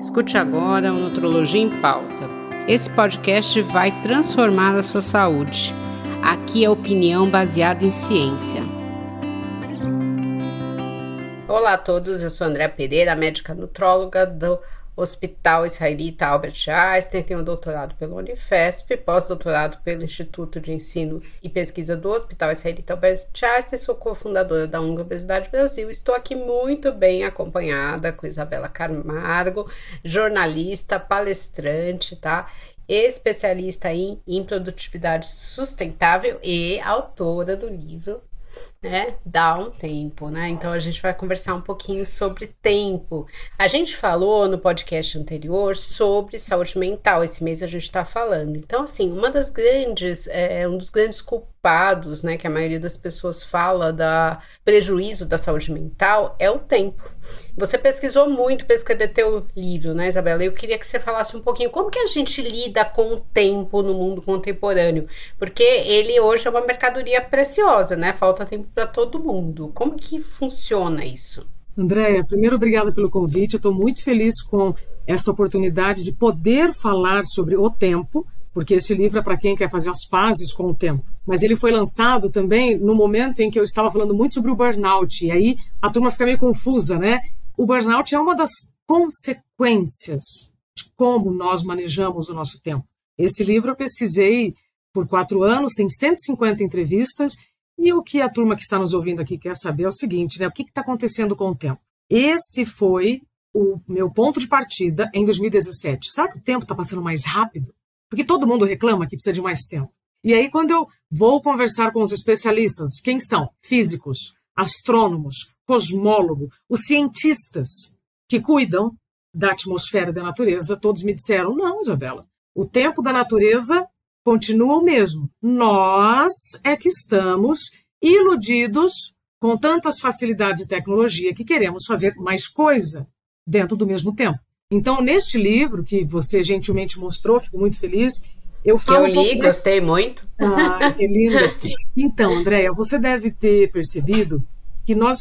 Escute agora o Nutrologia em Pauta. Esse podcast vai transformar a sua saúde. Aqui é opinião baseada em ciência. Olá a todos, eu sou Andréa Pereira, médica nutróloga do Hospital Israelita Albert Einstein, tenho doutorado pelo Unifesp, pós-doutorado pelo Instituto de Ensino e Pesquisa do Hospital Israelita Albert Einstein, sou cofundadora da UNG Obesidade Brasil. Estou aqui muito bem acompanhada com Isabela Camargo, jornalista, palestrante, tá? Especialista em, em produtividade sustentável e autora do livro né? Dá um tempo, né? Então a gente vai conversar um pouquinho sobre tempo. A gente falou no podcast anterior sobre saúde mental. Esse mês a gente está falando. Então, assim, uma das grandes, é, um dos grandes culpados, né, que a maioria das pessoas fala da prejuízo da saúde mental é o tempo. Você pesquisou muito para escrever teu livro, né, Isabela? Eu queria que você falasse um pouquinho como que a gente lida com o tempo no mundo contemporâneo, porque ele hoje é uma mercadoria preciosa, né? Falta tempo para todo mundo. Como que funciona isso? Andréia, primeiro obrigada pelo convite. Eu estou muito feliz com esta oportunidade de poder falar sobre o tempo, porque esse livro é para quem quer fazer as pazes com o tempo. Mas ele foi lançado também no momento em que eu estava falando muito sobre o burnout, e aí a turma fica meio confusa, né? O burnout é uma das consequências de como nós manejamos o nosso tempo. Esse livro eu pesquisei por quatro anos, tem 150 entrevistas e o que a turma que está nos ouvindo aqui quer saber é o seguinte, né? O que está acontecendo com o tempo? Esse foi o meu ponto de partida em 2017. Sabe que o tempo está passando mais rápido? Porque todo mundo reclama que precisa de mais tempo. E aí, quando eu vou conversar com os especialistas, quem são? Físicos, astrônomos, cosmólogos, os cientistas que cuidam da atmosfera da natureza, todos me disseram: não, Isabela, o tempo da natureza continua o mesmo. Nós é que estamos iludidos com tantas facilidades e tecnologia que queremos fazer mais coisa dentro do mesmo tempo. Então, neste livro que você gentilmente mostrou, fico muito feliz. Eu falo. Que eu li, um gostei muito. Ah, que lindo. Então, Andréia, você deve ter percebido que nós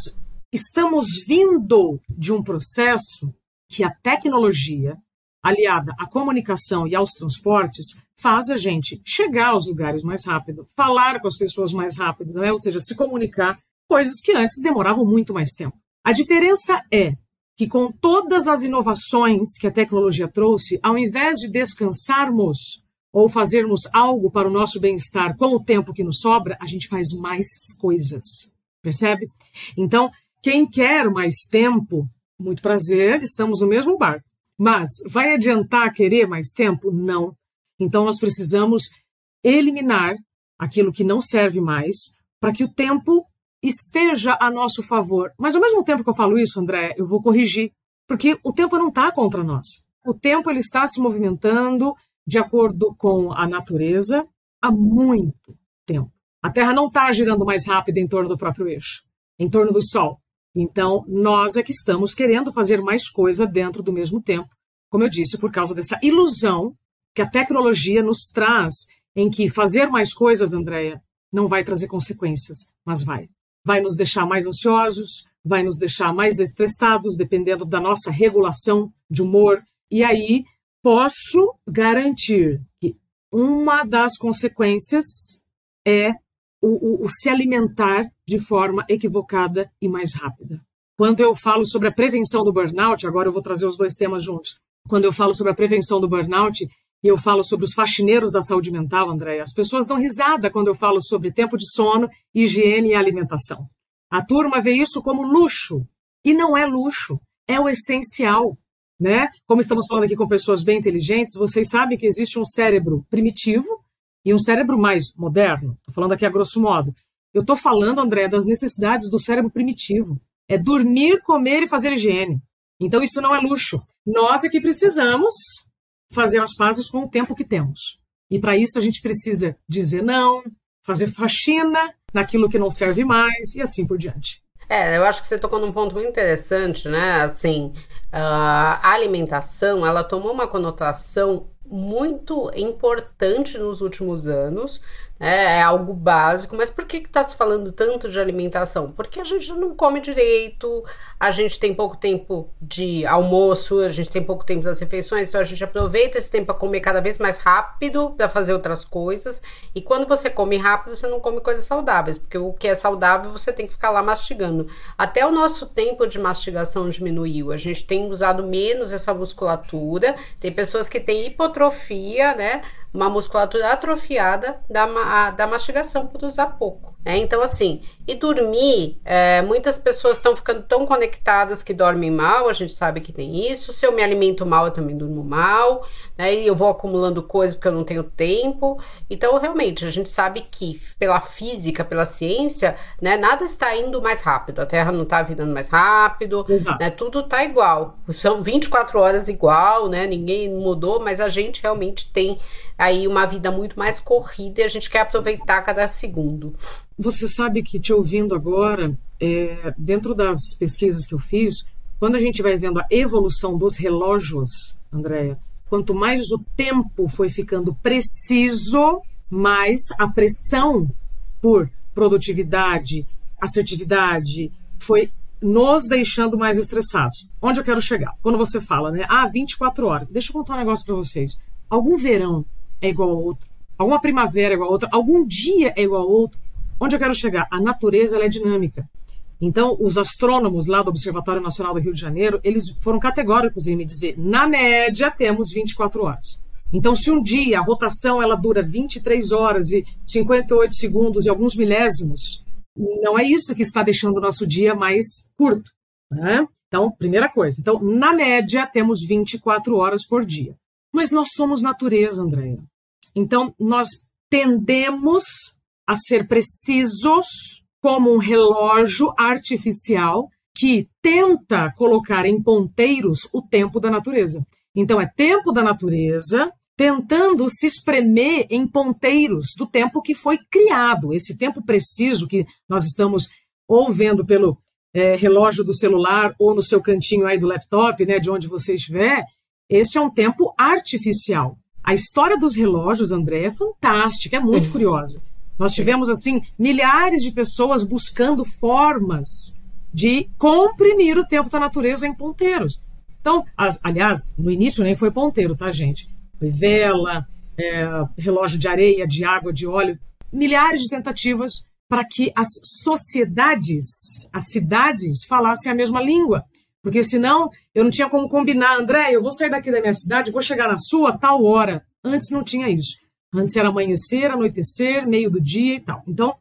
estamos vindo de um processo que a tecnologia, aliada à comunicação e aos transportes, faz a gente chegar aos lugares mais rápido, falar com as pessoas mais rápido, né? ou seja, se comunicar, coisas que antes demoravam muito mais tempo. A diferença é que com todas as inovações que a tecnologia trouxe, ao invés de descansarmos ou fazermos algo para o nosso bem-estar com o tempo que nos sobra, a gente faz mais coisas. Percebe? Então, quem quer mais tempo, muito prazer, estamos no mesmo barco. Mas vai adiantar querer mais tempo? Não. Então, nós precisamos eliminar aquilo que não serve mais para que o tempo esteja a nosso favor. Mas, ao mesmo tempo que eu falo isso, André, eu vou corrigir, porque o tempo não está contra nós. O tempo ele está se movimentando de acordo com a natureza há muito tempo. A Terra não está girando mais rápido em torno do próprio eixo, em torno do Sol. Então, nós é que estamos querendo fazer mais coisa dentro do mesmo tempo, como eu disse, por causa dessa ilusão que a tecnologia nos traz, em que fazer mais coisas, Andréia, não vai trazer consequências, mas vai. Vai nos deixar mais ansiosos, vai nos deixar mais estressados, dependendo da nossa regulação de humor. E aí, posso garantir que uma das consequências é o, o, o se alimentar de forma equivocada e mais rápida. Quando eu falo sobre a prevenção do burnout, agora eu vou trazer os dois temas juntos. Quando eu falo sobre a prevenção do burnout, e eu falo sobre os faxineiros da saúde mental, André, as pessoas dão risada quando eu falo sobre tempo de sono, higiene e alimentação. A turma vê isso como luxo. E não é luxo, é o essencial. Né? Como estamos falando aqui com pessoas bem inteligentes, vocês sabem que existe um cérebro primitivo e um cérebro mais moderno. Estou falando aqui a grosso modo. Eu estou falando, André, das necessidades do cérebro primitivo. É dormir, comer e fazer higiene. Então isso não é luxo. Nós é que precisamos fazer as pazes com o tempo que temos. E para isso a gente precisa dizer não, fazer faxina naquilo que não serve mais e assim por diante. É, eu acho que você tocou num ponto muito interessante, né? Assim, a alimentação ela tomou uma conotação muito importante nos últimos anos, é, é algo básico, mas por que está se falando tanto de alimentação? Porque a gente não come direito, a gente tem pouco tempo de almoço, a gente tem pouco tempo das refeições, então a gente aproveita esse tempo para comer cada vez mais rápido, para fazer outras coisas. E quando você come rápido, você não come coisas saudáveis, porque o que é saudável você tem que ficar lá mastigando. Até o nosso tempo de mastigação diminuiu, a gente tem usado menos essa musculatura, tem pessoas que têm hipotrofia, né? Uma musculatura atrofiada da, da mastigação por usar pouco. Né? Então, assim, e dormir, é, muitas pessoas estão ficando tão conectadas que dormem mal, a gente sabe que tem isso. Se eu me alimento mal, eu também durmo mal, né? E eu vou acumulando coisas porque eu não tenho tempo. Então, realmente, a gente sabe que pela física, pela ciência, né, nada está indo mais rápido. A Terra não está virando mais rápido, né? Tudo está igual. São 24 horas igual, né? Ninguém mudou, mas a gente realmente tem aí uma vida muito mais corrida e a gente quer aproveitar cada segundo. Você sabe que te ouvindo agora, é, dentro das pesquisas que eu fiz, quando a gente vai vendo a evolução dos relógios, Andréia, quanto mais o tempo foi ficando preciso, mais a pressão por produtividade, assertividade foi nos deixando mais estressados. Onde eu quero chegar? Quando você fala, né? Ah, 24 horas. Deixa eu contar um negócio para vocês. Algum verão é igual ao outro. Alguma primavera é igual a outra. Algum dia é igual ao outro. Onde eu quero chegar? A natureza é dinâmica. Então, os astrônomos lá do Observatório Nacional do Rio de Janeiro, eles foram categóricos em me dizer, na média, temos 24 horas. Então, se um dia a rotação ela dura 23 horas e 58 segundos e alguns milésimos, não é isso que está deixando o nosso dia mais curto. Né? Então, primeira coisa. Então, na média, temos 24 horas por dia. Mas nós somos natureza, Andréia. Então, nós tendemos a ser precisos como um relógio artificial que tenta colocar em ponteiros o tempo da natureza. Então, é tempo da natureza tentando se espremer em ponteiros do tempo que foi criado, esse tempo preciso que nós estamos ou vendo pelo é, relógio do celular ou no seu cantinho aí do laptop, né, de onde você estiver, este é um tempo artificial. A história dos relógios, André, é fantástica, é muito curiosa. Nós tivemos, assim, milhares de pessoas buscando formas de comprimir o tempo da natureza em ponteiros. Então, as, aliás, no início nem foi ponteiro, tá, gente? Foi vela, é, relógio de areia, de água, de óleo. Milhares de tentativas para que as sociedades, as cidades, falassem a mesma língua. Porque senão eu não tinha como combinar, André, eu vou sair daqui da minha cidade, vou chegar na sua tal hora. Antes não tinha isso. Antes era amanhecer, anoitecer, meio do dia e tal. Então,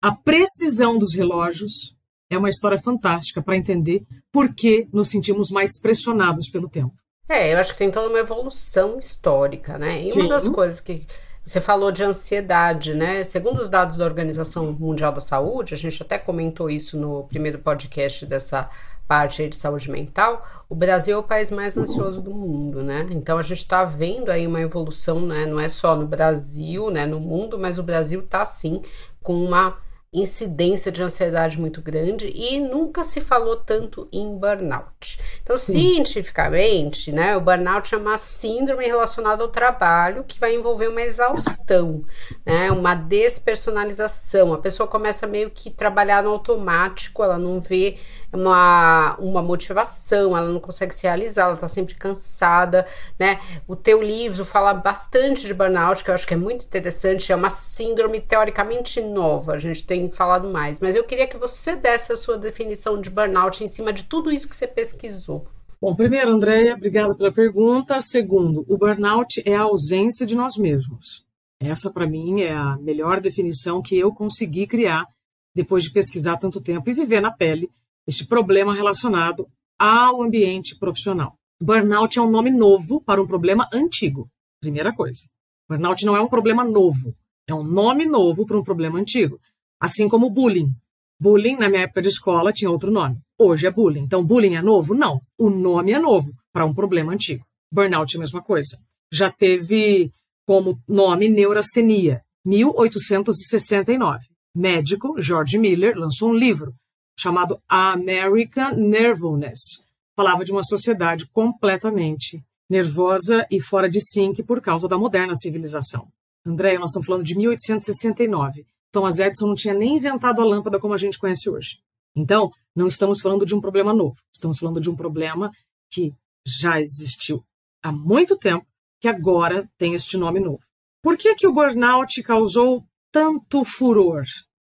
a precisão dos relógios é uma história fantástica para entender por que nos sentimos mais pressionados pelo tempo. É, eu acho que tem toda uma evolução histórica, né? E Sim. uma das coisas que você falou de ansiedade, né? Segundo os dados da Organização Mundial da Saúde, a gente até comentou isso no primeiro podcast dessa parte de saúde mental, o Brasil é o país mais ansioso do mundo, né? Então a gente está vendo aí uma evolução, né? Não é só no Brasil, né? No mundo, mas o Brasil está sim com uma incidência de ansiedade muito grande e nunca se falou tanto em burnout. Então, Sim. cientificamente, né, o burnout é uma síndrome relacionada ao trabalho que vai envolver uma exaustão, né, uma despersonalização. A pessoa começa meio que trabalhar no automático, ela não vê uma, uma motivação, ela não consegue se realizar, ela tá sempre cansada, né? O teu livro fala bastante de burnout, que eu acho que é muito interessante, é uma síndrome teoricamente nova, a gente tem falado mais, mas eu queria que você desse a sua definição de burnout em cima de tudo isso que você pesquisou. Bom, primeiro, Andréia, obrigada pela pergunta. Segundo, o burnout é a ausência de nós mesmos. Essa, para mim, é a melhor definição que eu consegui criar depois de pesquisar tanto tempo e viver na pele este problema relacionado ao ambiente profissional. Burnout é um nome novo para um problema antigo. Primeira coisa. Burnout não é um problema novo, é um nome novo para um problema antigo. Assim como bullying. Bullying, na minha época de escola, tinha outro nome. Hoje é bullying. Então, bullying é novo? Não. O nome é novo para um problema antigo. Burnout é a mesma coisa. Já teve como nome neurastenia, 1869. Médico George Miller lançou um livro chamado American Nervousness, falava de uma sociedade completamente nervosa e fora de sync por causa da moderna civilização. André, nós estamos falando de 1869. Thomas Edison não tinha nem inventado a lâmpada como a gente conhece hoje. Então, não estamos falando de um problema novo, estamos falando de um problema que já existiu há muito tempo, que agora tem este nome novo. Por que, que o burnout causou tanto furor?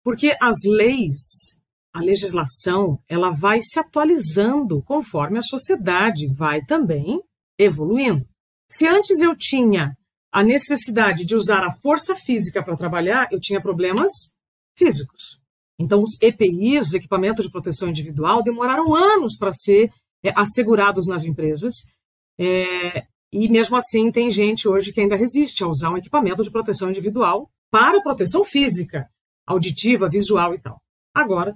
Porque as leis, a legislação, ela vai se atualizando conforme a sociedade vai também evoluindo. Se antes eu tinha a necessidade de usar a força física para trabalhar, eu tinha problemas físicos. Então, os EPIs, os equipamentos de proteção individual, demoraram anos para ser é, assegurados nas empresas. É, e mesmo assim, tem gente hoje que ainda resiste a usar um equipamento de proteção individual para proteção física, auditiva, visual e tal. Agora,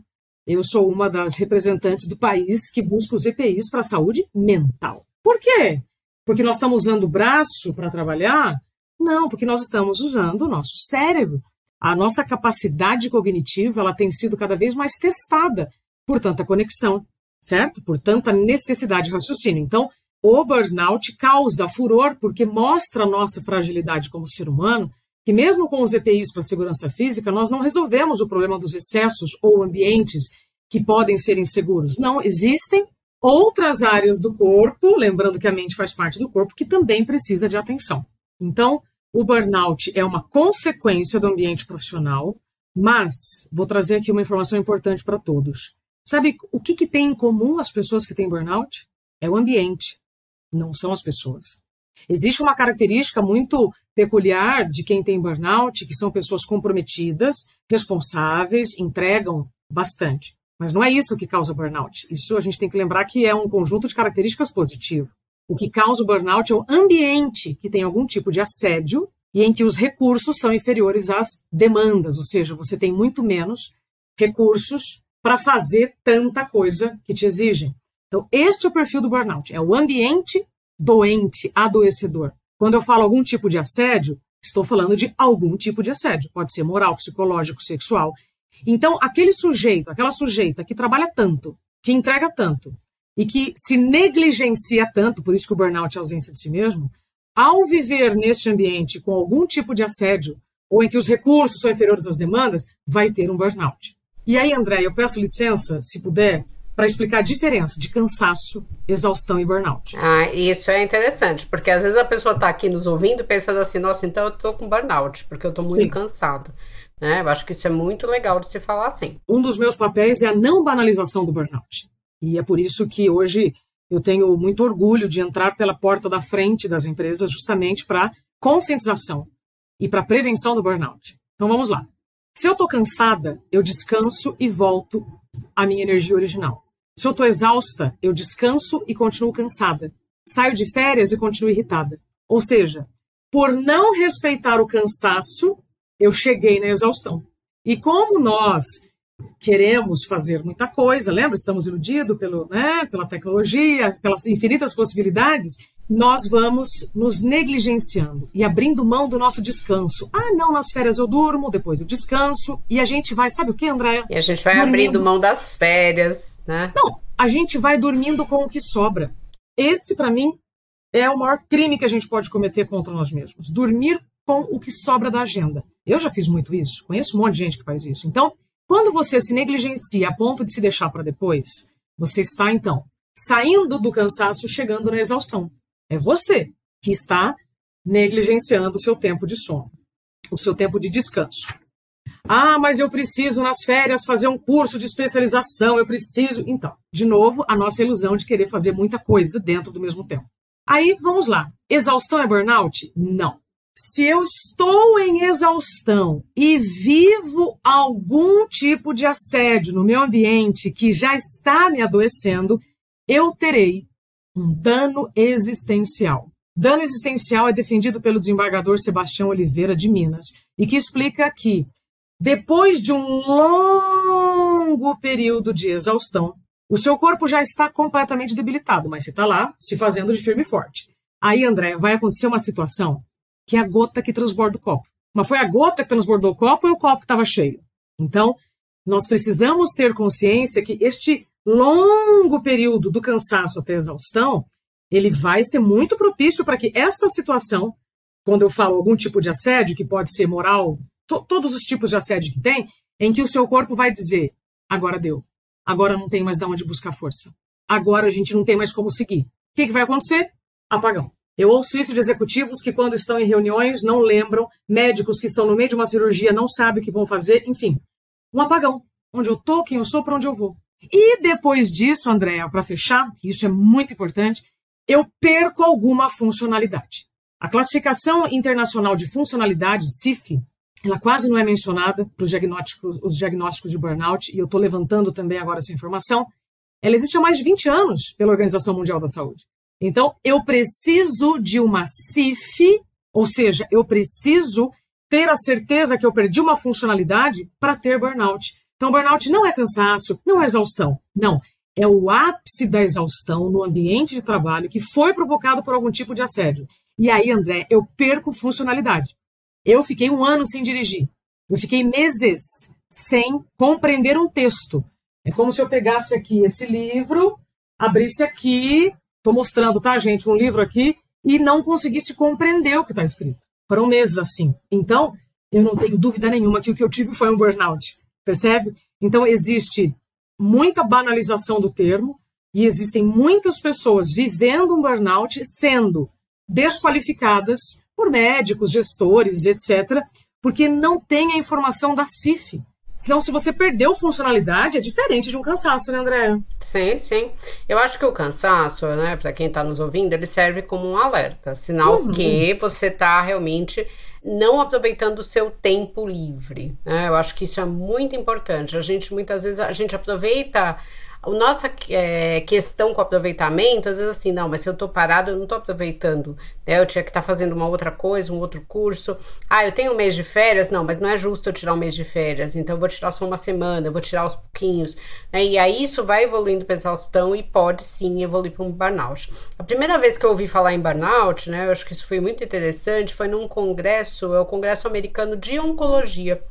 eu sou uma das representantes do país que busca os EPIs para a saúde mental. Por quê? Porque nós estamos usando o braço para trabalhar? Não, porque nós estamos usando o nosso cérebro. A nossa capacidade cognitiva ela tem sido cada vez mais testada por tanta conexão, certo? Por tanta necessidade de raciocínio. Então, o burnout causa furor porque mostra a nossa fragilidade como ser humano, que mesmo com os EPIs para segurança física, nós não resolvemos o problema dos excessos ou ambientes que podem ser inseguros. Não, existem outras áreas do corpo, lembrando que a mente faz parte do corpo, que também precisa de atenção. Então, o burnout é uma consequência do ambiente profissional, mas vou trazer aqui uma informação importante para todos. Sabe o que, que tem em comum as pessoas que têm burnout? É o ambiente, não são as pessoas. Existe uma característica muito peculiar de quem tem burnout, que são pessoas comprometidas, responsáveis, entregam bastante. Mas não é isso que causa burnout. Isso a gente tem que lembrar que é um conjunto de características positivas. O que causa o burnout é um ambiente que tem algum tipo de assédio e em que os recursos são inferiores às demandas, ou seja, você tem muito menos recursos para fazer tanta coisa que te exigem. Então, este é o perfil do burnout. É o ambiente doente, adoecedor. Quando eu falo algum tipo de assédio, estou falando de algum tipo de assédio. Pode ser moral, psicológico, sexual. Então, aquele sujeito, aquela sujeita que trabalha tanto, que entrega tanto e que se negligencia tanto, por isso que o burnout é ausência de si mesmo, ao viver neste ambiente com algum tipo de assédio ou em que os recursos são inferiores às demandas, vai ter um burnout. E aí, André, eu peço licença, se puder, para explicar a diferença de cansaço, exaustão e burnout. Ah, isso é interessante, porque às vezes a pessoa está aqui nos ouvindo pensando assim, nossa, então eu estou com burnout, porque eu estou muito Sim. cansada. Né? Eu acho que isso é muito legal de se falar assim. Um dos meus papéis é a não banalização do burnout. E é por isso que hoje eu tenho muito orgulho de entrar pela porta da frente das empresas justamente para conscientização e para prevenção do burnout. Então vamos lá. Se eu estou cansada, eu descanso e volto à minha energia original. Se eu estou exausta, eu descanso e continuo cansada. Saio de férias e continuo irritada. Ou seja, por não respeitar o cansaço, eu cheguei na exaustão. E como nós queremos fazer muita coisa, lembra? Estamos iludidos pelo, né, pela tecnologia, pelas infinitas possibilidades, nós vamos nos negligenciando e abrindo mão do nosso descanso. Ah, não, nas férias eu durmo, depois eu descanso, e a gente vai, sabe o que, Andréia? E a gente vai dormindo. abrindo mão das férias, né? Não, a gente vai dormindo com o que sobra. Esse, para mim, é o maior crime que a gente pode cometer contra nós mesmos. Dormir com o que sobra da agenda. Eu já fiz muito isso, conheço um monte de gente que faz isso. Então, quando você se negligencia a ponto de se deixar para depois, você está, então, saindo do cansaço, chegando na exaustão. É você que está negligenciando o seu tempo de sono, o seu tempo de descanso. Ah, mas eu preciso nas férias fazer um curso de especialização, eu preciso. Então, de novo, a nossa ilusão de querer fazer muita coisa dentro do mesmo tempo. Aí, vamos lá. Exaustão é burnout? Não se eu estou em exaustão e vivo algum tipo de assédio no meu ambiente que já está me adoecendo, eu terei um dano existencial. Dano existencial é defendido pelo desembargador Sebastião Oliveira de Minas e que explica que depois de um longo período de exaustão, o seu corpo já está completamente debilitado, mas você está lá se fazendo de firme e forte. Aí, André, vai acontecer uma situação que é a gota que transborda o copo. Mas foi a gota que transbordou o copo ou o copo estava cheio? Então, nós precisamos ter consciência que este longo período do cansaço até a exaustão, ele vai ser muito propício para que esta situação, quando eu falo algum tipo de assédio, que pode ser moral, to todos os tipos de assédio que tem, em que o seu corpo vai dizer: agora deu, agora não tem mais de onde buscar força, agora a gente não tem mais como seguir. O que, que vai acontecer? Apagão. Eu ouço isso de executivos que, quando estão em reuniões, não lembram, médicos que estão no meio de uma cirurgia não sabem o que vão fazer, enfim. Um apagão. Onde eu tô, quem eu sou, para onde eu vou. E depois disso, Andréa, para fechar, isso é muito importante, eu perco alguma funcionalidade. A classificação internacional de funcionalidade, CIF, ela quase não é mencionada para os diagnósticos, os diagnósticos de burnout, e eu estou levantando também agora essa informação. Ela existe há mais de 20 anos pela Organização Mundial da Saúde. Então, eu preciso de uma CIF, ou seja, eu preciso ter a certeza que eu perdi uma funcionalidade para ter burnout. Então, burnout não é cansaço, não é exaustão. Não. É o ápice da exaustão no ambiente de trabalho que foi provocado por algum tipo de assédio. E aí, André, eu perco funcionalidade. Eu fiquei um ano sem dirigir. Eu fiquei meses sem compreender um texto. É como se eu pegasse aqui esse livro, abrisse aqui, Estou mostrando, tá, gente, um livro aqui e não conseguisse compreender o que está escrito. Foram meses assim. Então, eu não tenho dúvida nenhuma que o que eu tive foi um burnout. Percebe? Então, existe muita banalização do termo e existem muitas pessoas vivendo um burnout sendo desqualificadas por médicos, gestores, etc., porque não tem a informação da CIF, Senão, se você perdeu funcionalidade, é diferente de um cansaço, né, André? Sim, sim. Eu acho que o cansaço, né, para quem está nos ouvindo, ele serve como um alerta, sinal uhum. que você está realmente não aproveitando o seu tempo livre. Né? Eu acho que isso é muito importante. A gente muitas vezes a gente aproveita a nossa é, questão com aproveitamento, às vezes assim, não, mas se eu tô parado, eu não tô aproveitando. Né? Eu tinha que estar tá fazendo uma outra coisa, um outro curso. Ah, eu tenho um mês de férias? Não, mas não é justo eu tirar um mês de férias. Então eu vou tirar só uma semana, eu vou tirar aos pouquinhos. Né? E aí isso vai evoluindo para exaustão e pode sim evoluir para um burnout. A primeira vez que eu ouvi falar em burnout, né, eu acho que isso foi muito interessante, foi num congresso, é o Congresso Americano de Oncologia.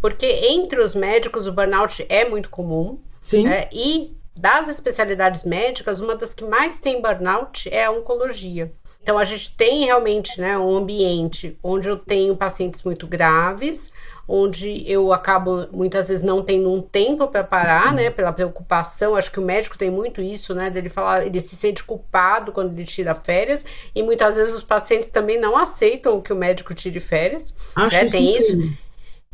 Porque entre os médicos o burnout é muito comum. Sim. É, e das especialidades médicas, uma das que mais tem burnout é a oncologia. Então a gente tem realmente né, um ambiente onde eu tenho pacientes muito graves, onde eu acabo muitas vezes não tendo um tempo para parar, né, pela preocupação. Acho que o médico tem muito isso, né, dele falar, ele se sente culpado quando ele tira férias e muitas vezes os pacientes também não aceitam que o médico tire férias. Acho né? Tem isso.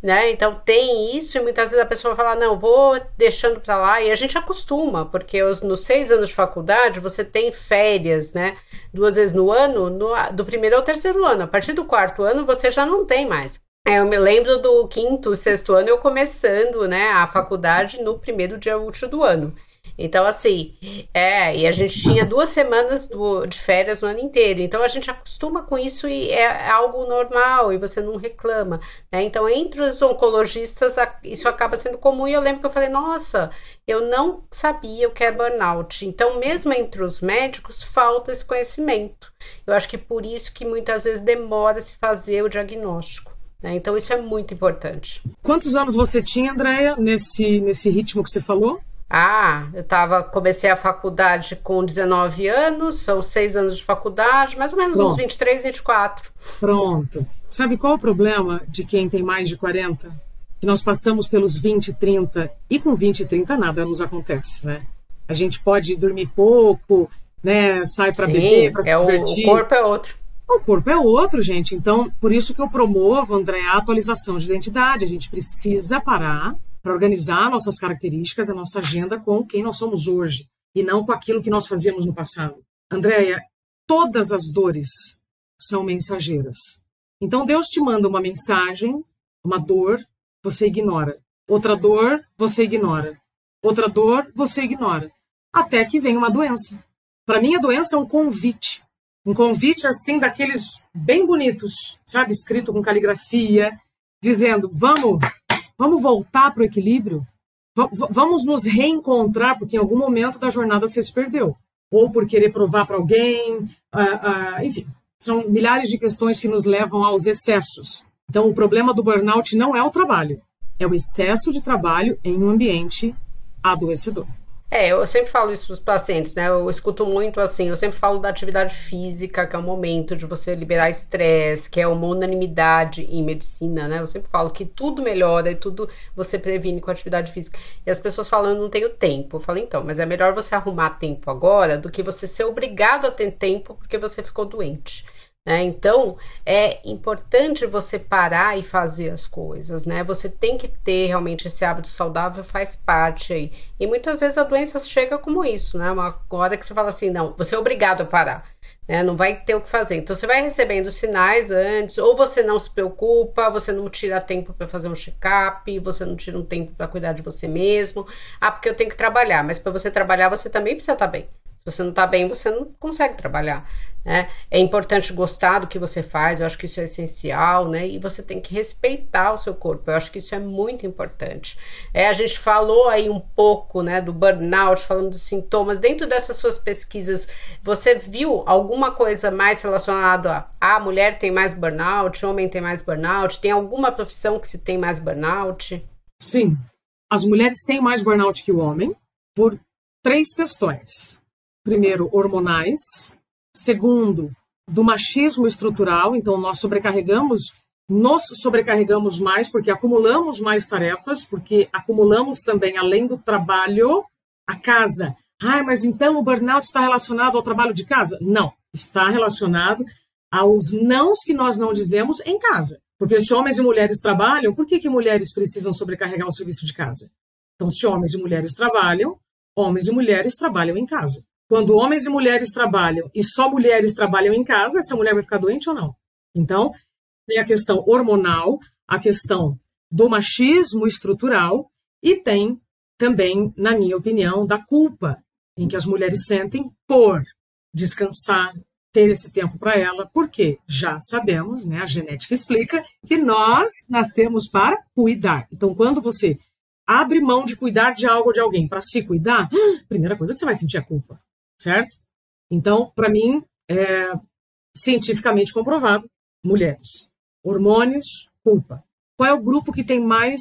Né? Então tem isso e muitas vezes a pessoa fala, não, vou deixando para lá e a gente acostuma, porque os, nos seis anos de faculdade você tem férias, né? Duas vezes no ano, no, do primeiro ao terceiro ano. A partir do quarto ano você já não tem mais. É, eu me lembro do quinto, sexto ano eu começando, né, a faculdade no primeiro dia útil do ano. Então, assim, é, e a gente tinha duas semanas do, de férias no ano inteiro. Então, a gente acostuma com isso e é algo normal e você não reclama. Né? Então, entre os oncologistas, isso acaba sendo comum. E eu lembro que eu falei, nossa, eu não sabia o que é burnout. Então, mesmo entre os médicos, falta esse conhecimento. Eu acho que por isso que muitas vezes demora se fazer o diagnóstico. Né? Então, isso é muito importante. Quantos anos você tinha, Andréia, nesse, nesse ritmo que você falou? Ah, eu tava, comecei a faculdade com 19 anos, são seis anos de faculdade, mais ou menos Pronto. uns 23, 24. Pronto. Sabe qual é o problema de quem tem mais de 40? Que nós passamos pelos 20, 30 e com 20 e 30 nada nos acontece, né? A gente pode dormir pouco, né? Sai para beber, para se é divertir. O corpo é outro. O corpo é outro, gente. Então, por isso que eu promovo, André, a atualização de identidade. A gente precisa parar para organizar nossas características, a nossa agenda com quem nós somos hoje e não com aquilo que nós fazíamos no passado. Andréia, todas as dores são mensageiras. Então Deus te manda uma mensagem, uma dor, você ignora. Outra dor, você ignora. Outra dor, você ignora. Até que vem uma doença. Para mim, a doença é um convite. Um convite assim daqueles bem bonitos, sabe? Escrito com caligrafia, dizendo: vamos Vamos voltar para o equilíbrio? V vamos nos reencontrar, porque em algum momento da jornada você se perdeu. Ou por querer provar para alguém, uh, uh, enfim. São milhares de questões que nos levam aos excessos. Então, o problema do burnout não é o trabalho, é o excesso de trabalho em um ambiente adoecedor. É, eu sempre falo isso para os pacientes, né? Eu escuto muito assim, eu sempre falo da atividade física, que é o momento de você liberar estresse, que é uma unanimidade em medicina, né? Eu sempre falo que tudo melhora e tudo você previne com atividade física. E as pessoas falam, eu não tenho tempo. Eu falo, então, mas é melhor você arrumar tempo agora do que você ser obrigado a ter tempo porque você ficou doente. Né? Então é importante você parar e fazer as coisas, né? Você tem que ter realmente esse hábito saudável, faz parte aí. E muitas vezes a doença chega como isso, né? Uma hora que você fala assim, não, você é obrigado a parar. Né? Não vai ter o que fazer. Então você vai recebendo sinais antes, ou você não se preocupa, você não tira tempo para fazer um check-up, você não tira um tempo para cuidar de você mesmo. Ah, porque eu tenho que trabalhar, mas para você trabalhar você também precisa estar tá bem. Se você não está bem, você não consegue trabalhar. Né? É importante gostar do que você faz, eu acho que isso é essencial, né? E você tem que respeitar o seu corpo, eu acho que isso é muito importante. É, a gente falou aí um pouco né, do burnout, falando dos sintomas. Dentro dessas suas pesquisas, você viu alguma coisa mais relacionada a, a mulher tem mais burnout, homem tem mais burnout? Tem alguma profissão que se tem mais burnout? Sim. As mulheres têm mais burnout que o homem por três questões primeiro, hormonais, segundo, do machismo estrutural, então nós sobrecarregamos, nos sobrecarregamos mais porque acumulamos mais tarefas, porque acumulamos também, além do trabalho, a casa. Ah, mas então o burnout está relacionado ao trabalho de casa? Não, está relacionado aos nãos que nós não dizemos em casa. Porque se homens e mulheres trabalham, por que, que mulheres precisam sobrecarregar o serviço de casa? Então, se homens e mulheres trabalham, homens e mulheres trabalham em casa. Quando homens e mulheres trabalham e só mulheres trabalham em casa, essa mulher vai ficar doente ou não? Então, tem a questão hormonal, a questão do machismo estrutural e tem também, na minha opinião, da culpa em que as mulheres sentem por descansar, ter esse tempo para ela, porque já sabemos, né, a genética explica que nós nascemos para cuidar. Então, quando você abre mão de cuidar de algo ou de alguém para se cuidar, primeira coisa que você vai sentir é culpa certo? Então, para mim, é cientificamente comprovado, mulheres. Hormônios, culpa. Qual é o grupo que tem mais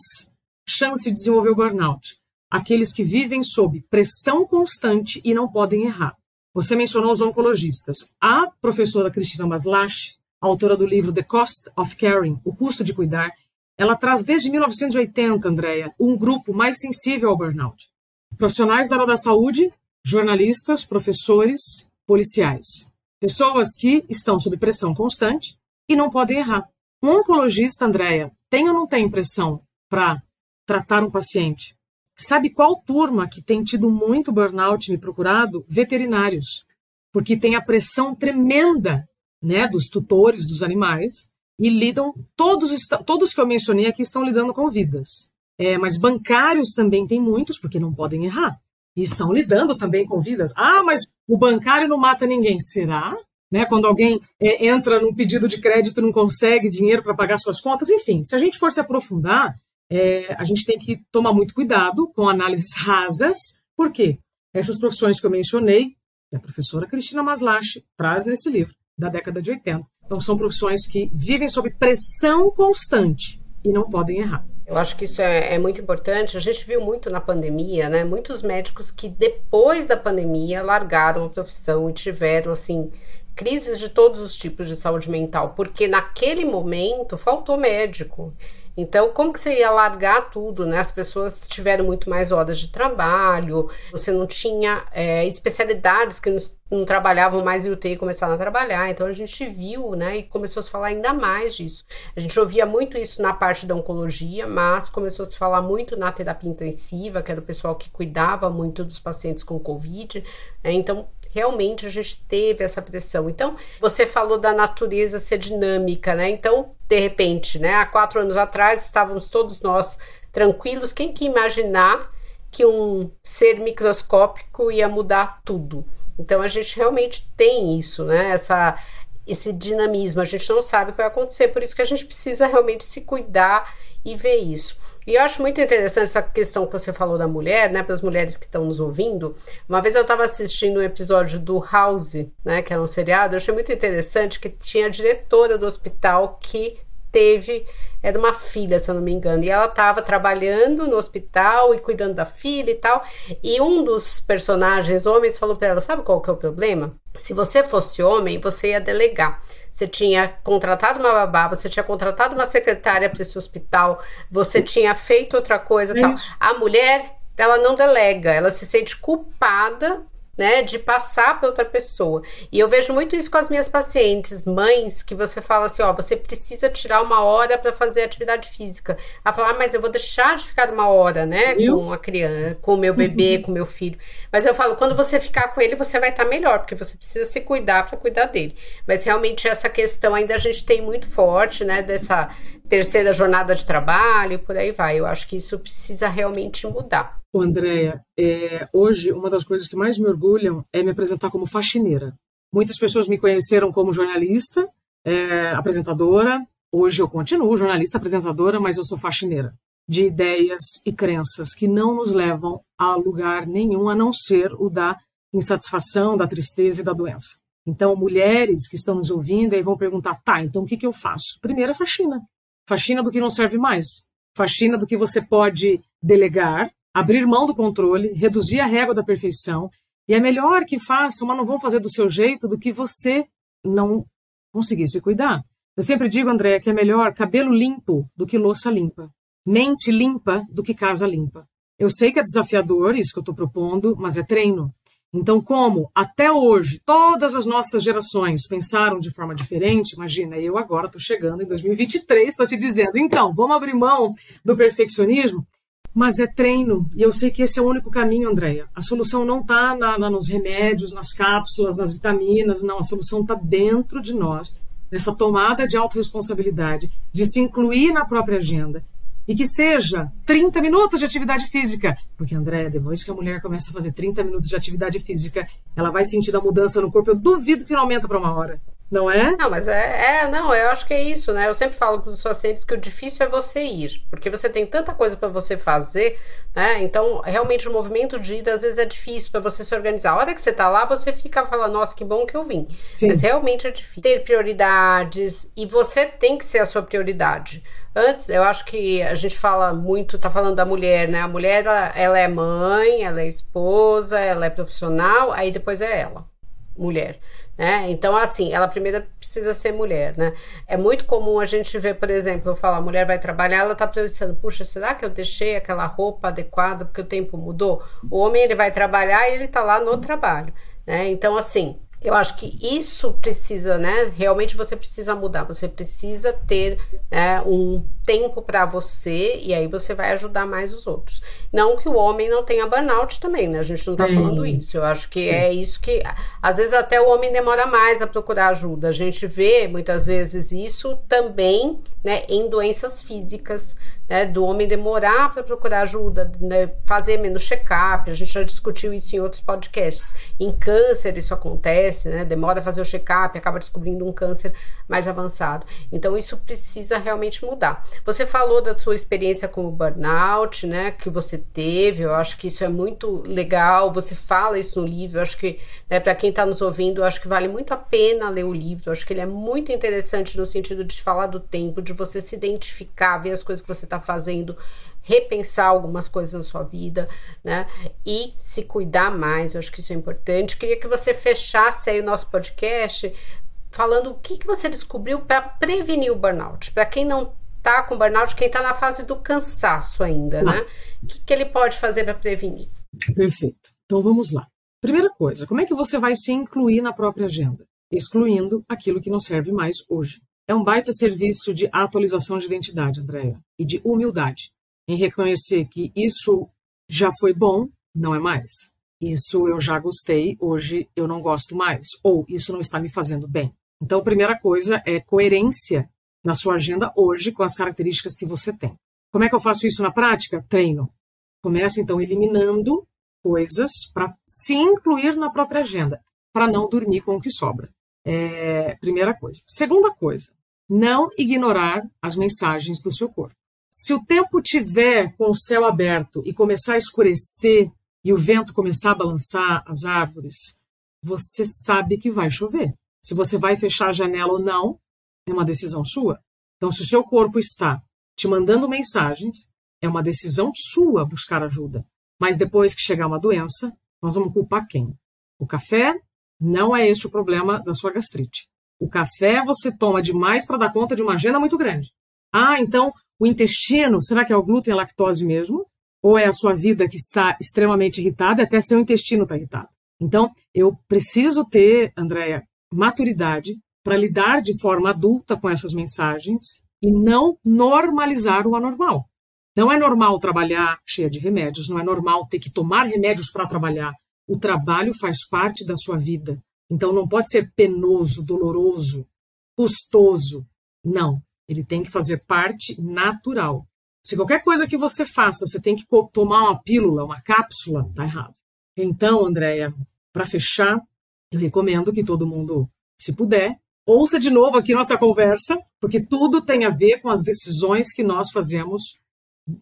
chance de desenvolver o burnout? Aqueles que vivem sob pressão constante e não podem errar. Você mencionou os oncologistas. A professora Cristina Maslach, autora do livro The Cost of Caring, O Custo de Cuidar, ela traz desde 1980, Andréia, um grupo mais sensível ao burnout. Profissionais da área da saúde jornalistas, professores, policiais. Pessoas que estão sob pressão constante e não podem errar. Um oncologista, Andréia, tem ou não tem pressão para tratar um paciente? Sabe qual turma que tem tido muito burnout me procurado? Veterinários. Porque tem a pressão tremenda né, dos tutores dos animais e lidam, todos, todos que eu mencionei aqui estão lidando com vidas. É, mas bancários também tem muitos, porque não podem errar e estão lidando também com vidas. Ah, mas o bancário não mata ninguém. Será? Né? Quando alguém é, entra num pedido de crédito não consegue dinheiro para pagar suas contas. Enfim, se a gente for se aprofundar, é, a gente tem que tomar muito cuidado com análises rasas. Por quê? Essas profissões que eu mencionei, que a professora Cristina Maslach traz nesse livro, da década de 80. Então, são profissões que vivem sob pressão constante e não podem errar. Eu acho que isso é, é, muito importante. A gente viu muito na pandemia, né? Muitos médicos que depois da pandemia largaram a profissão e tiveram, assim, crises de todos os tipos de saúde mental, porque naquele momento faltou médico. Então, como que você ia largar tudo, né? As pessoas tiveram muito mais horas de trabalho, você não tinha é, especialidades que não, não, trabalhavam mais em UTI e começaram a trabalhar. Então, a gente viu, né? E começou a se falar ainda mais disso. A gente ouvia muito isso na parte da oncologia, mas começou a se falar muito na terapia intensiva, que era o pessoal que cuidava muito dos pacientes com Covid. Né? Então, realmente a gente teve essa pressão. Então, você falou da natureza ser dinâmica, né? Então, de repente, né, há quatro anos atrás estávamos todos nós tranquilos. Quem que imaginar que um ser microscópico ia mudar tudo? Então, a gente realmente tem isso, né? Essa esse dinamismo, a gente não sabe o que vai acontecer, por isso que a gente precisa realmente se cuidar e ver isso. E eu acho muito interessante essa questão que você falou da mulher, né, para as mulheres que estão nos ouvindo. Uma vez eu estava assistindo um episódio do House, né, que era um seriado, eu achei muito interessante que tinha a diretora do hospital que teve era uma filha, se eu não me engano, e ela estava trabalhando no hospital e cuidando da filha e tal. E um dos personagens homens falou para ela: Sabe qual que é o problema? Se você fosse homem, você ia delegar. Você tinha contratado uma babá, você tinha contratado uma secretária para esse hospital, você tinha feito outra coisa é tal. A mulher, ela não delega, ela se sente culpada né, de passar para outra pessoa. E eu vejo muito isso com as minhas pacientes, mães, que você fala assim, ó, você precisa tirar uma hora para fazer atividade física. A falar, ah, mas eu vou deixar de ficar uma hora, né, eu? com a criança, com o meu bebê, uhum. com o meu filho. Mas eu falo, quando você ficar com ele, você vai estar tá melhor, porque você precisa se cuidar para cuidar dele. Mas realmente essa questão ainda a gente tem muito forte, né, dessa terceira jornada de trabalho, por aí vai. Eu acho que isso precisa realmente mudar. Ô, Andréia, é, hoje uma das coisas que mais me orgulham é me apresentar como faxineira. Muitas pessoas me conheceram como jornalista, é, apresentadora. Hoje eu continuo jornalista, apresentadora, mas eu sou faxineira de ideias e crenças que não nos levam a lugar nenhum a não ser o da insatisfação, da tristeza e da doença. Então, mulheres que estão nos ouvindo aí vão perguntar: tá, então o que, que eu faço? Primeiro, faxina faxina do que não serve mais, faxina do que você pode delegar, abrir mão do controle, reduzir a régua da perfeição. E é melhor que façam, mas não vão fazer do seu jeito do que você não conseguir se cuidar. Eu sempre digo, André, que é melhor cabelo limpo do que louça limpa, mente limpa do que casa limpa. Eu sei que é desafiador isso que eu estou propondo, mas é treino. Então, como até hoje todas as nossas gerações pensaram de forma diferente, imagina, eu agora estou chegando em 2023, estou te dizendo, então, vamos abrir mão do perfeccionismo, mas é treino, e eu sei que esse é o único caminho, Andréia. A solução não está nos remédios, nas cápsulas, nas vitaminas, não, a solução está dentro de nós, nessa tomada de autorresponsabilidade, de se incluir na própria agenda, e que seja 30 minutos de atividade física. Porque, André, depois que a mulher começa a fazer 30 minutos de atividade física, ela vai sentir a mudança no corpo. Eu duvido que não aumenta para uma hora. Não é? Não, mas é, é, não, eu acho que é isso, né? Eu sempre falo para os pacientes que o difícil é você ir, porque você tem tanta coisa para você fazer, né? Então, realmente o movimento de ida às vezes é difícil para você se organizar. A hora que você tá lá, você fica falando, nossa, que bom que eu vim. Sim. Mas realmente é difícil ter prioridades e você tem que ser a sua prioridade. Antes, eu acho que a gente fala muito, tá falando da mulher, né? A mulher, ela, ela é mãe, ela é esposa, ela é profissional, aí depois é ela, mulher. Né? Então, assim, ela primeiro precisa ser mulher, né? É muito comum a gente ver, por exemplo, eu falar, a mulher vai trabalhar, ela tá pensando, puxa, será que eu deixei aquela roupa adequada porque o tempo mudou? O homem, ele vai trabalhar e ele tá lá no trabalho, né? Então, assim, eu acho que isso precisa, né? Realmente você precisa mudar, você precisa ter né, um tempo para você e aí você vai ajudar mais os outros. Não que o homem não tenha burnout também, né? A gente não tá falando isso. Eu acho que é isso que às vezes até o homem demora mais a procurar ajuda. A gente vê muitas vezes isso também, né, em doenças físicas, né, do homem demorar para procurar ajuda, né, fazer menos check-up, a gente já discutiu isso em outros podcasts. Em câncer isso acontece, né, demora a fazer o check-up, acaba descobrindo um câncer mais avançado. Então isso precisa realmente mudar. Você falou da sua experiência com o burnout, né, que você teve, eu acho que isso é muito legal, você fala isso no livro, eu acho que, né, para quem está nos ouvindo, eu acho que vale muito a pena ler o livro, eu acho que ele é muito interessante no sentido de falar do tempo, de você se identificar, ver as coisas que você está fazendo, repensar algumas coisas na sua vida, né? E se cuidar mais, eu acho que isso é importante. Queria que você fechasse aí o nosso podcast falando o que, que você descobriu para prevenir o burnout. Para quem não tá com burnout, quem está na fase do cansaço ainda, né? O que, que ele pode fazer para prevenir? Perfeito. Então vamos lá. Primeira coisa, como é que você vai se incluir na própria agenda? Excluindo aquilo que não serve mais hoje. É um baita serviço de atualização de identidade, Andréia, e de humildade, em reconhecer que isso já foi bom, não é mais. Isso eu já gostei, hoje eu não gosto mais. Ou isso não está me fazendo bem. Então, a primeira coisa é coerência na sua agenda hoje com as características que você tem. Como é que eu faço isso na prática? Treino. Começo, então, eliminando coisas para se incluir na própria agenda, para não dormir com o que sobra. É, primeira coisa. Segunda coisa, não ignorar as mensagens do seu corpo. Se o tempo tiver com o céu aberto e começar a escurecer e o vento começar a balançar as árvores, você sabe que vai chover. Se você vai fechar a janela ou não, é uma decisão sua. Então, se o seu corpo está te mandando mensagens, é uma decisão sua buscar ajuda. Mas depois que chegar uma doença, nós vamos culpar quem? O café não é este o problema da sua gastrite. O café você toma demais para dar conta de uma agenda muito grande. Ah, então o intestino, será que é o glúten e a lactose mesmo? Ou é a sua vida que está extremamente irritada, até seu intestino está irritado? Então, eu preciso ter, Andréia, maturidade para lidar de forma adulta com essas mensagens e não normalizar o anormal. Não é normal trabalhar cheia de remédios, não é normal ter que tomar remédios para trabalhar. O trabalho faz parte da sua vida. Então não pode ser penoso, doloroso, custoso. Não, ele tem que fazer parte natural. Se qualquer coisa que você faça, você tem que tomar uma pílula, uma cápsula, tá errado. Então, Andréia, para fechar, eu recomendo que todo mundo, se puder, ouça de novo aqui nossa conversa, porque tudo tem a ver com as decisões que nós fazemos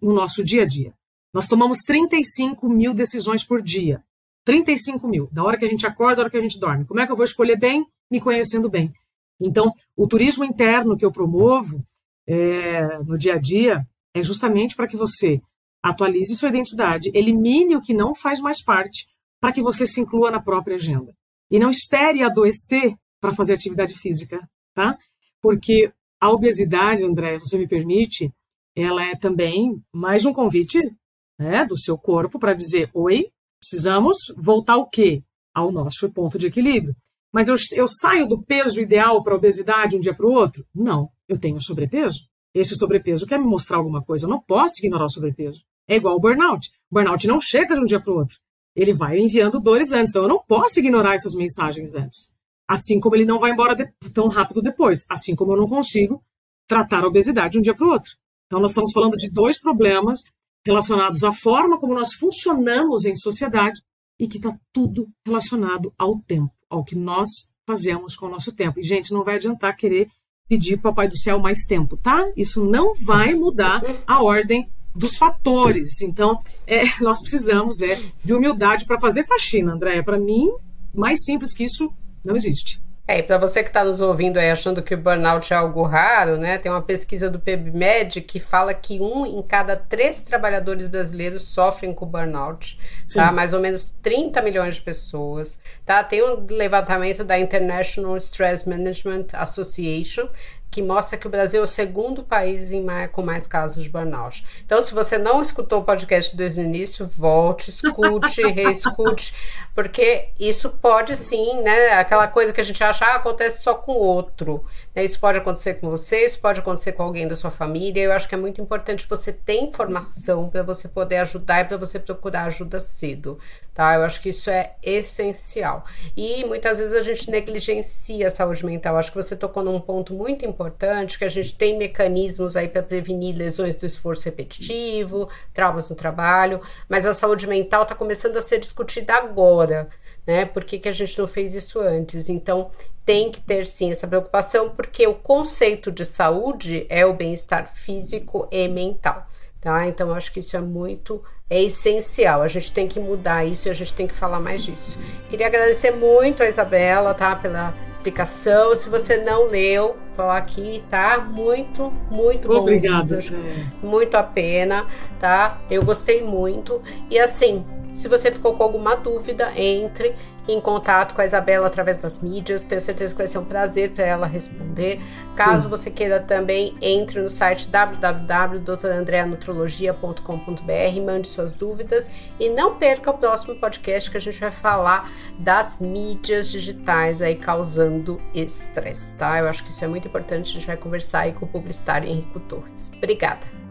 no nosso dia a dia. Nós tomamos 35 mil decisões por dia. 35 mil, da hora que a gente acorda, da hora que a gente dorme. Como é que eu vou escolher bem? Me conhecendo bem. Então, o turismo interno que eu promovo é, no dia a dia é justamente para que você atualize sua identidade, elimine o que não faz mais parte, para que você se inclua na própria agenda. E não espere adoecer para fazer atividade física, tá? Porque a obesidade, André, você me permite, ela é também mais um convite né, do seu corpo para dizer: oi, precisamos voltar o quê? Ao nosso ponto de equilíbrio. Mas eu, eu saio do peso ideal para a obesidade um dia para o outro? Não, eu tenho sobrepeso. Esse sobrepeso quer me mostrar alguma coisa. Eu não posso ignorar o sobrepeso. É igual o burnout. O burnout não chega de um dia para o outro. Ele vai enviando dores antes. Então eu não posso ignorar essas mensagens antes. Assim como ele não vai embora de, tão rápido depois. Assim como eu não consigo tratar a obesidade de um dia para o outro. Então, nós estamos falando de dois problemas relacionados à forma como nós funcionamos em sociedade e que está tudo relacionado ao tempo, ao que nós fazemos com o nosso tempo. E, gente, não vai adiantar querer pedir para o Papai do Céu mais tempo, tá? Isso não vai mudar a ordem dos fatores. Então, é, nós precisamos é, de humildade para fazer faxina, Andréia. Para mim, mais simples que isso não existe. É, e para você que está nos ouvindo aí achando que o burnout é algo raro, né? Tem uma pesquisa do PebMed que fala que um em cada três trabalhadores brasileiros sofrem com burnout, tá? Sim. tá? Mais ou menos 30 milhões de pessoas, tá? Tem um levantamento da International Stress Management Association que mostra que o Brasil é o segundo país mais, com mais casos de burnout. Então, se você não escutou o podcast desde o início, volte, escute, reescute, porque isso pode sim, né? Aquela coisa que a gente acha ah, acontece só com o outro. Né? Isso pode acontecer com você, isso pode acontecer com alguém da sua família. Eu acho que é muito importante você ter informação para você poder ajudar e para você procurar ajuda cedo. Tá? Eu acho que isso é essencial. E muitas vezes a gente negligencia a saúde mental. Eu acho que você tocou num ponto muito importante, que a gente tem mecanismos aí para prevenir lesões do esforço repetitivo, traumas no trabalho, mas a saúde mental está começando a ser discutida agora. Né? Por que, que a gente não fez isso antes? Então, tem que ter sim essa preocupação, porque o conceito de saúde é o bem-estar físico e mental. Tá? Então, acho que isso é muito é essencial. A gente tem que mudar isso e a gente tem que falar mais disso. Queria agradecer muito a Isabela, tá, pela explicação. Se você não leu, vou aqui, tá? Muito, muito. Obrigada. Muito a pena, tá? Eu gostei muito. E assim, se você ficou com alguma dúvida, entre em contato com a Isabela através das mídias. Tenho certeza que vai ser um prazer para ela responder. Caso Sim. você queira também, entre no site www.doutorandreanutrologia.com.br, mande suas dúvidas e não perca o próximo podcast que a gente vai falar das mídias digitais aí causando estresse, tá? Eu acho que isso é muito importante. A gente vai conversar aí com o publicitário Henrico Torres. Obrigada.